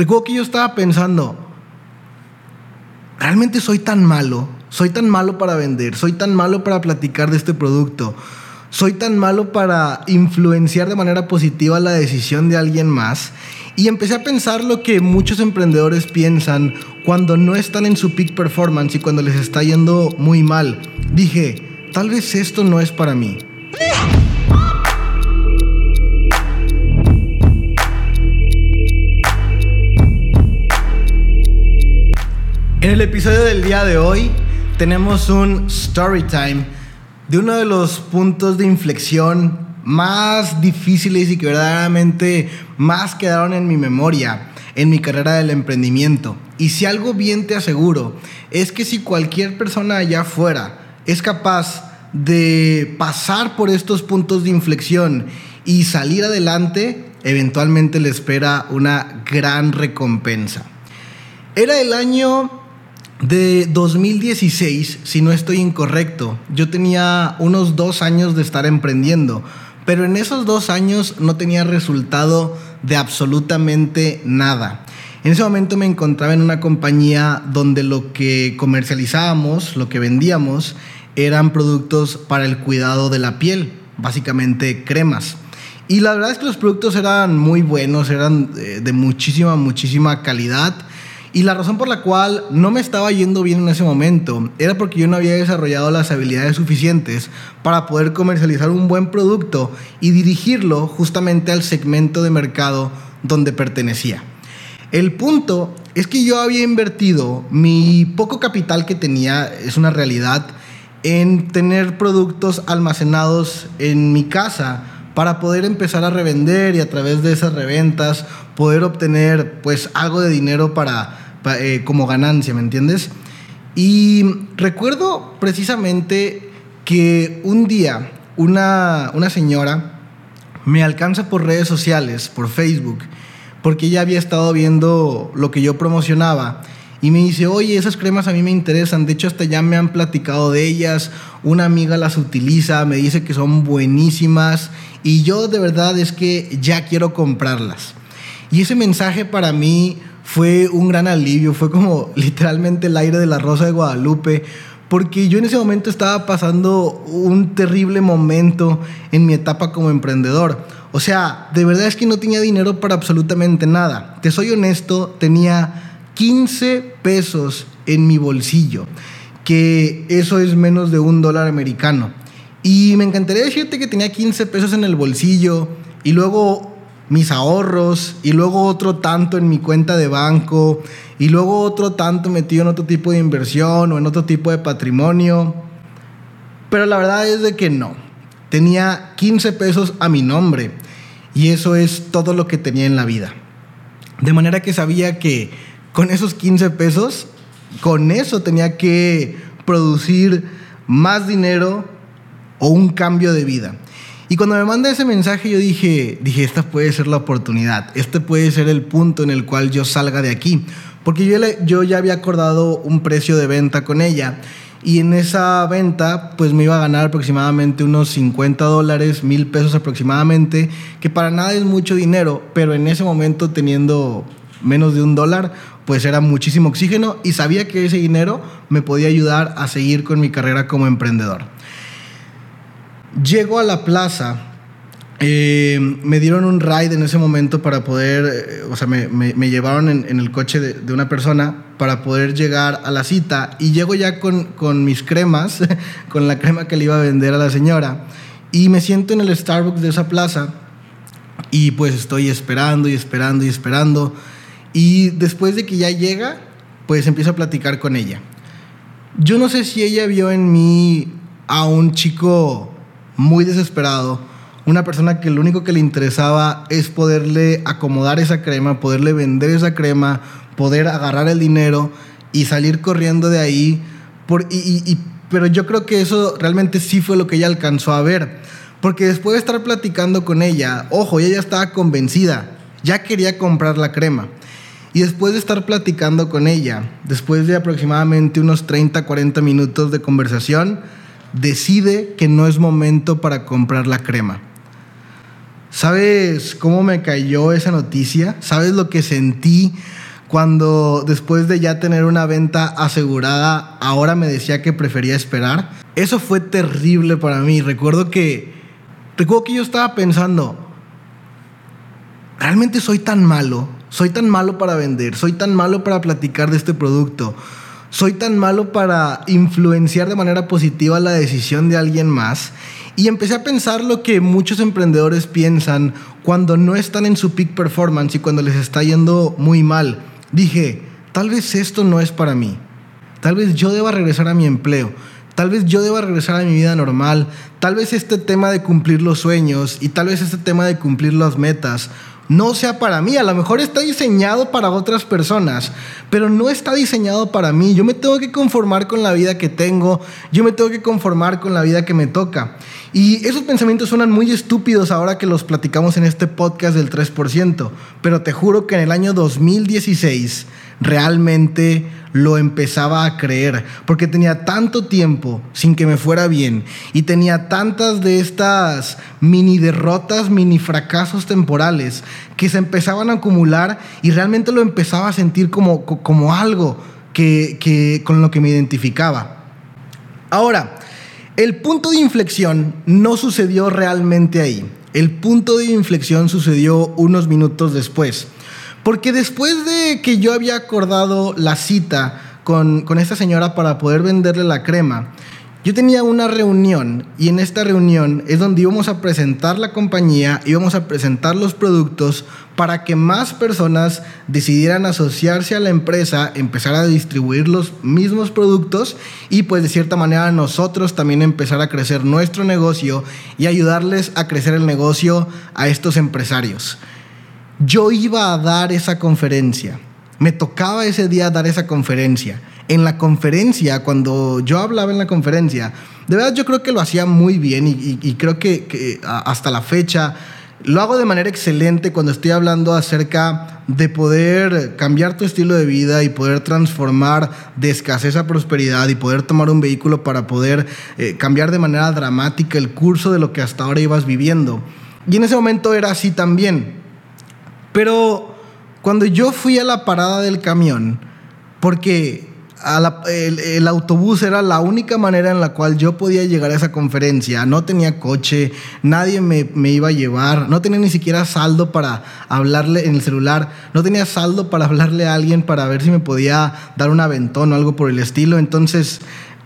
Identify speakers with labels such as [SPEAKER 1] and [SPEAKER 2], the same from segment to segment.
[SPEAKER 1] recuerdo que yo estaba pensando, ¿realmente soy tan malo? Soy tan malo para vender, soy tan malo para platicar de este producto, soy tan malo para influenciar de manera positiva la decisión de alguien más. Y empecé a pensar lo que muchos emprendedores piensan cuando no están en su peak performance y cuando les está yendo muy mal. Dije, tal vez esto no es para mí. En el episodio del día de hoy tenemos un story time de uno de los puntos de inflexión más difíciles y que verdaderamente más quedaron en mi memoria en mi carrera del emprendimiento. Y si algo bien te aseguro es que si cualquier persona allá afuera es capaz de pasar por estos puntos de inflexión y salir adelante, eventualmente le espera una gran recompensa. Era el año de 2016, si no estoy incorrecto, yo tenía unos dos años de estar emprendiendo, pero en esos dos años no tenía resultado de absolutamente nada. En ese momento me encontraba en una compañía donde lo que comercializábamos, lo que vendíamos, eran productos para el cuidado de la piel, básicamente cremas. Y la verdad es que los productos eran muy buenos, eran eh, de muchísima, muchísima calidad y la razón por la cual no me estaba yendo bien en ese momento era porque yo no había desarrollado las habilidades suficientes para poder comercializar un buen producto y dirigirlo justamente al segmento de mercado donde pertenecía. El punto es que yo había invertido mi poco capital que tenía, es una realidad, en tener productos almacenados en mi casa para poder empezar a revender y a través de esas reventas poder obtener pues algo de dinero para eh, como ganancia, ¿me entiendes? Y recuerdo precisamente que un día una, una señora me alcanza por redes sociales, por Facebook, porque ella había estado viendo lo que yo promocionaba y me dice, oye, esas cremas a mí me interesan, de hecho hasta ya me han platicado de ellas, una amiga las utiliza, me dice que son buenísimas y yo de verdad es que ya quiero comprarlas. Y ese mensaje para mí fue un gran alivio, fue como literalmente el aire de la Rosa de Guadalupe, porque yo en ese momento estaba pasando un terrible momento en mi etapa como emprendedor. O sea, de verdad es que no tenía dinero para absolutamente nada. Te soy honesto, tenía 15 pesos en mi bolsillo, que eso es menos de un dólar americano. Y me encantaría decirte que tenía 15 pesos en el bolsillo y luego mis ahorros y luego otro tanto en mi cuenta de banco y luego otro tanto metido en otro tipo de inversión o en otro tipo de patrimonio. Pero la verdad es de que no. Tenía 15 pesos a mi nombre y eso es todo lo que tenía en la vida. De manera que sabía que con esos 15 pesos, con eso tenía que producir más dinero o un cambio de vida. Y cuando me manda ese mensaje yo dije, dije, esta puede ser la oportunidad, este puede ser el punto en el cual yo salga de aquí. Porque yo, yo ya había acordado un precio de venta con ella y en esa venta pues me iba a ganar aproximadamente unos 50 dólares, mil pesos aproximadamente, que para nada es mucho dinero, pero en ese momento teniendo menos de un dólar, pues era muchísimo oxígeno y sabía que ese dinero me podía ayudar a seguir con mi carrera como emprendedor. Llego a la plaza, eh, me dieron un ride en ese momento para poder, eh, o sea, me, llevaron en, el coche de, una persona para poder llegar a la cita y llego ya con, con mis cremas, con la crema que le iba a vender a la señora y me siento en el Starbucks de esa plaza y pues estoy esperando y esperando y esperando y después de que ya llega, pues empiezo a platicar con ella. Yo no sé si ella vio en mí a un chico muy desesperado, una persona que lo único que le interesaba es poderle acomodar esa crema, poderle vender esa crema, poder agarrar el dinero y salir corriendo de ahí. Por, y, pero yo creo que eso realmente sí fue lo que ella alcanzó a ver. Porque después de estar platicando con ella, ojo, ella ya estaba convencida, ya quería comprar la crema. Y después de estar platicando con ella, después de aproximadamente unos 30, 40 minutos de conversación, decide que no es momento para comprar la crema. ¿Sabes cómo me cayó esa noticia? ¿Sabes lo que sentí cuando después de ya tener una venta asegurada, ahora me decía que prefería esperar? Eso fue terrible para mí. Recuerdo que recuerdo que yo estaba pensando, realmente soy tan malo, soy tan malo para vender, soy tan malo para platicar de este producto. Soy tan malo para influenciar de manera positiva la decisión de alguien más y empecé a pensar lo que muchos emprendedores piensan cuando no están en su peak performance y cuando les está yendo muy mal. Dije, tal vez esto no es para mí. Tal vez yo deba regresar a mi empleo. Tal vez yo deba regresar a mi vida normal. Tal vez este tema de cumplir los sueños y tal vez este tema de cumplir las metas no sea para mí. A lo mejor está diseñado para otras personas, pero no está diseñado para mí. Yo me tengo que conformar con la vida que tengo, yo me tengo que conformar con la vida que me toca. Y esos pensamientos suenan muy estúpidos ahora que los platicamos en este podcast del 3%, pero te juro que en el año 2016 realmente lo empezaba a creer, porque tenía tanto tiempo sin que me fuera bien y tenía tantas de estas mini derrotas, mini fracasos temporales que se empezaban a acumular y realmente lo empezaba a sentir como, como algo que, que, con lo que me identificaba. Ahora, el punto de inflexión no sucedió realmente ahí. El punto de inflexión sucedió unos minutos después. Porque después de que yo había acordado la cita con, esta señora para poder venderle la crema, yo tenía una reunión y en esta reunión es donde íbamos a presentar la compañía, íbamos a presentar los productos para que más personas decidieran asociarse a la empresa, empezar a distribuir los mismos productos y pues de cierta manera nosotros también empezar a crecer nuestro negocio y ayudarles a crecer el negocio a estos empresarios. Yo iba a dar esa conferencia. Me tocaba ese día dar esa conferencia. En la conferencia, cuando yo hablaba en la conferencia, de verdad yo creo que lo hacía muy bien y, creo que, hasta la fecha lo hago de manera excelente cuando estoy hablando acerca de poder cambiar tu estilo de vida y poder transformar de escasez a prosperidad y poder tomar un vehículo para poder eh, cambiar de manera dramática el curso de lo que hasta ahora ibas viviendo. Y en ese momento era así también. Pero cuando yo fui a la parada del camión, porque el, autobús era la única manera en la cual yo podía llegar a esa conferencia. No tenía coche, nadie me, me, iba a llevar, no tenía ni siquiera saldo para hablarle en el celular, no tenía saldo para hablarle a alguien para ver si me podía dar un aventón o algo por el estilo. Entonces,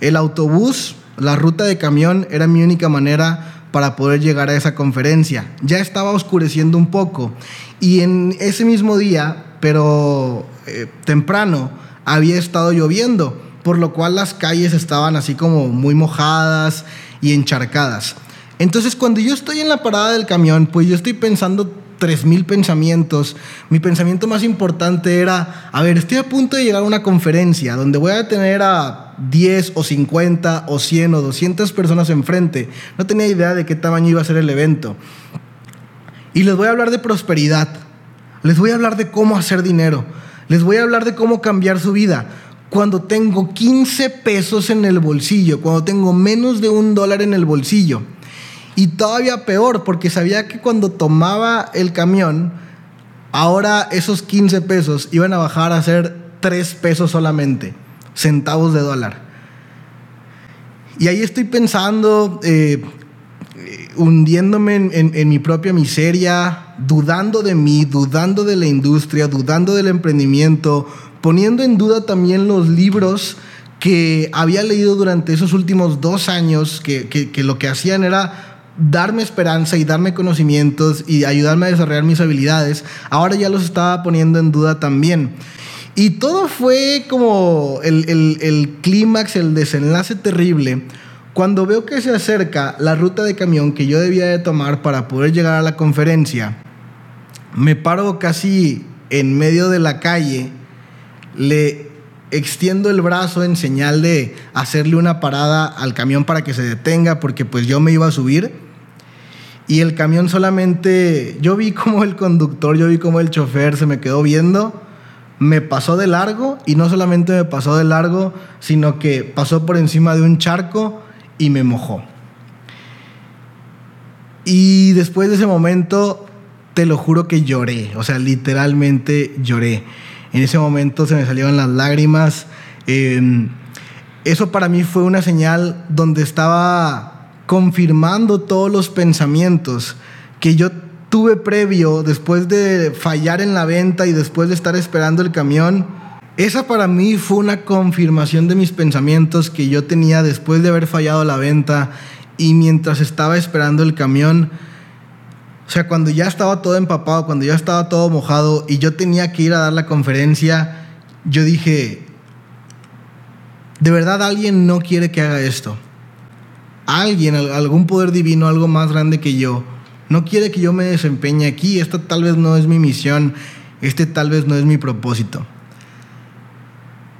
[SPEAKER 1] el autobús, la ruta de camión era mi única manera para poder llegar a esa conferencia. Ya estaba oscureciendo un poco y en ese mismo día, pero eh, temprano, había estado lloviendo, por lo cual las calles estaban así como muy mojadas y encharcadas. Entonces cuando yo estoy en la parada del camión, pues yo estoy pensando tres mil pensamientos. Mi pensamiento más importante era, a ver, estoy a punto de llegar a una conferencia donde voy a tener a 10 o 50 o 100 o 200 personas enfrente. No tenía idea de qué tamaño iba a ser el evento. Y les voy a hablar de prosperidad. Les voy a hablar de cómo hacer dinero. Les voy a hablar de cómo cambiar su vida. Cuando tengo 15 pesos en el bolsillo, cuando tengo menos de un dólar en el bolsillo. Y todavía peor, porque sabía que cuando tomaba el camión, ahora esos 15 pesos iban a bajar a ser 3 pesos solamente, centavos de dólar. Y ahí estoy pensando, eh, hundiéndome en, mi propia miseria, dudando de mí, dudando de la industria, dudando del emprendimiento, poniendo en duda también los libros que había leído durante esos últimos dos años, que, que lo que hacían era darme esperanza y darme conocimientos y ayudarme a desarrollar mis habilidades, ahora ya los estaba poniendo en duda también. Y todo fue como el, clímax, el desenlace terrible, cuando veo que se acerca la ruta de camión que yo debía de tomar para poder llegar a la conferencia, me paro casi en medio de la calle, le extiendo el brazo en señal de hacerle una parada al camión para que se detenga porque pues yo me iba a subir. Y el camión solamente, yo vi como el conductor, yo vi como el chofer se me quedó viendo, me pasó de largo y no solamente me pasó de largo, sino que pasó por encima de un charco y me mojó. Y después de ese momento, te lo juro que lloré, o sea, literalmente lloré. En ese momento se me salieron las lágrimas. Em, eso para mí fue una señal donde estaba confirmando todos los pensamientos que yo tuve previo después de fallar en la venta y después de estar esperando el camión. Esa para mí fue una confirmación de mis pensamientos que yo tenía después de haber fallado la venta y mientras estaba esperando el camión. O sea, cuando ya estaba todo empapado, cuando ya estaba todo mojado y yo tenía que ir a dar la conferencia, yo dije, de verdad alguien no quiere que haga esto. Alguien, algún poder divino, algo más grande que yo, no quiere que yo me desempeñe aquí. Esta tal vez no es mi misión, este tal vez no es mi propósito.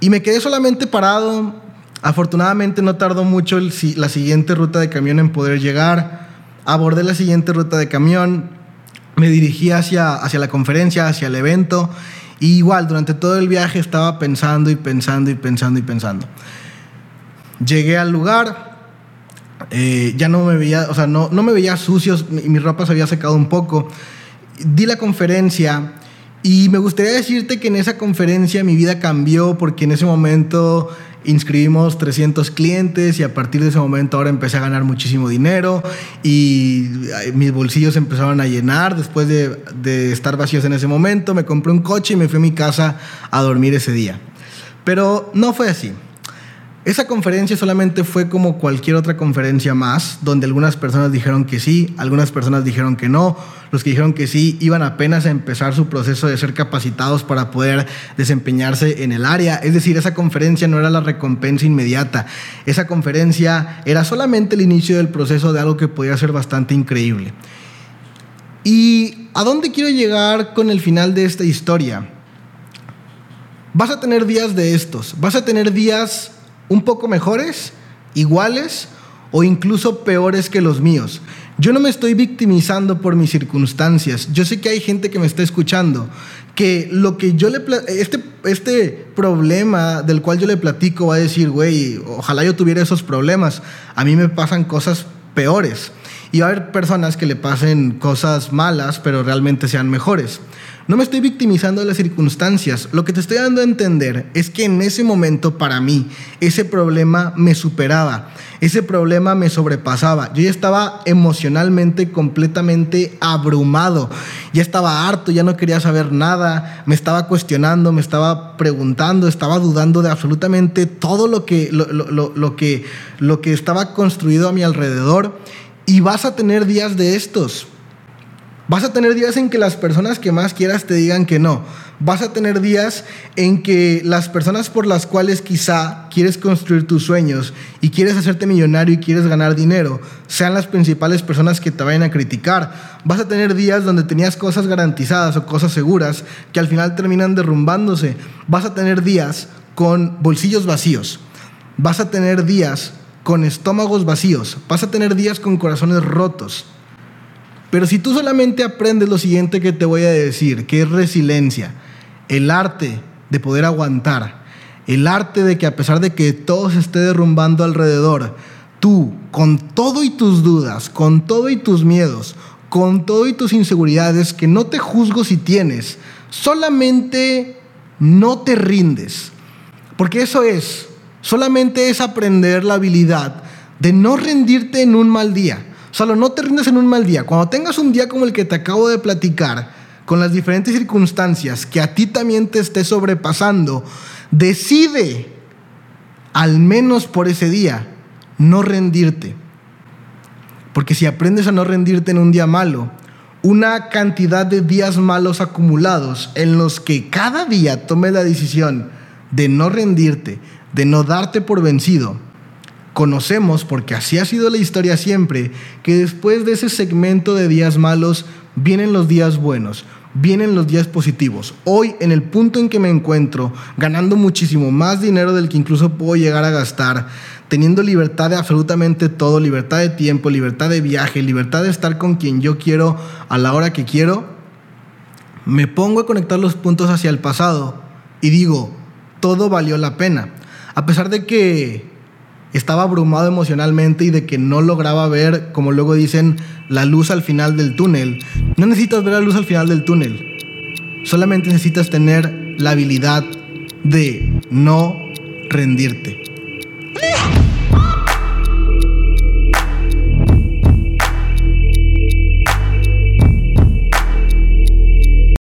[SPEAKER 1] Y me quedé solamente parado. Afortunadamente no tardó mucho la siguiente ruta de camión en poder llegar. Abordé la siguiente ruta de camión. Me dirigí hacia, hacia la conferencia, hacia el evento. Y igual, durante todo el viaje estaba pensando y pensando y pensando y pensando. Llegué al lugar, eh, ya no me veía, o sea, no, no me veía sucio, mi, mi ropa se había secado un poco. Di la conferencia y me gustaría decirte que en esa conferencia mi vida cambió porque en ese momento inscribimos 300 clientes y a partir de ese momento ahora empecé a ganar muchísimo dinero y mis bolsillos empezaron a llenar después de, de estar vacíos en ese momento. Me compré un coche y me fui a mi casa a dormir ese día. Pero no fue así. Esa conferencia solamente fue como cualquier otra conferencia más, donde algunas personas dijeron que sí, algunas personas dijeron que no. Los que dijeron que sí iban apenas a empezar su proceso de ser capacitados para poder desempeñarse en el área. Es decir, esa conferencia no era la recompensa inmediata. Esa conferencia era solamente el inicio del proceso de algo que podía ser bastante increíble. ¿Y a dónde quiero llegar con el final de esta historia? Vas a tener días de estos, vas a tener días un poco mejores, iguales o incluso peores que los míos. Yo no me estoy victimizando por mis circunstancias. Yo sé que hay gente que me está escuchando que lo que yo le este este problema del cual yo le platico va a decir, güey, ojalá yo tuviera esos problemas. A mí me pasan cosas peores. Y va a haber personas que le pasen cosas malas, pero realmente sean mejores. No me estoy victimizando de las circunstancias. Lo que te estoy dando a entender es que en ese momento para mí ese problema me superaba, ese problema me sobrepasaba. Yo ya estaba emocionalmente completamente abrumado, ya estaba harto, ya no quería saber nada, me estaba cuestionando, me estaba preguntando, estaba dudando de absolutamente todo lo que, lo, lo que, lo que estaba construido a mi alrededor. Y vas a tener días de estos Vas a tener días en que las personas que más quieras te digan que no. Vas a tener días en que las personas por las cuales quizá quieres construir tus sueños y quieres hacerte millonario y quieres ganar dinero sean las principales personas que te vayan a criticar. Vas a tener días donde tenías cosas garantizadas o cosas seguras que al final terminan derrumbándose. Vas a tener días con bolsillos vacíos. Vas a tener días con estómagos vacíos. Vas a tener días con corazones rotos. Pero si tú solamente aprendes lo siguiente que te voy a decir, que es resiliencia, el arte de poder aguantar, el arte de que a pesar de que todo se esté derrumbando alrededor, tú, con todo y tus dudas, con todo y tus miedos, con todo y tus inseguridades, que no te juzgo si tienes, solamente no te rindes. Porque eso es, solamente es aprender la habilidad de no rendirte en un mal día. Solo no te rindas en un mal día. Cuando tengas un día como el que te acabo de platicar, con las diferentes circunstancias que a ti también te esté sobrepasando, decide, al menos por ese día, no rendirte. Porque si aprendes a no rendirte en un día malo, una cantidad de días malos acumulados en los que cada día tome la decisión de no rendirte, de no darte por vencido, conocemos, porque así ha sido la historia siempre, que después de ese segmento de días malos vienen los días buenos, vienen los días positivos. Hoy, en el punto en que me encuentro, ganando muchísimo más dinero del que incluso puedo llegar a gastar, teniendo libertad de absolutamente todo, libertad de tiempo, libertad de viaje, libertad de estar con quien yo quiero a la hora que quiero, me pongo a conectar los puntos hacia el pasado y digo, todo valió la pena. A pesar de que estaba abrumado emocionalmente y de que no lograba ver, como luego dicen, la luz al final del túnel. No necesitas ver la luz al final del túnel. Solamente necesitas tener la habilidad de no rendirte.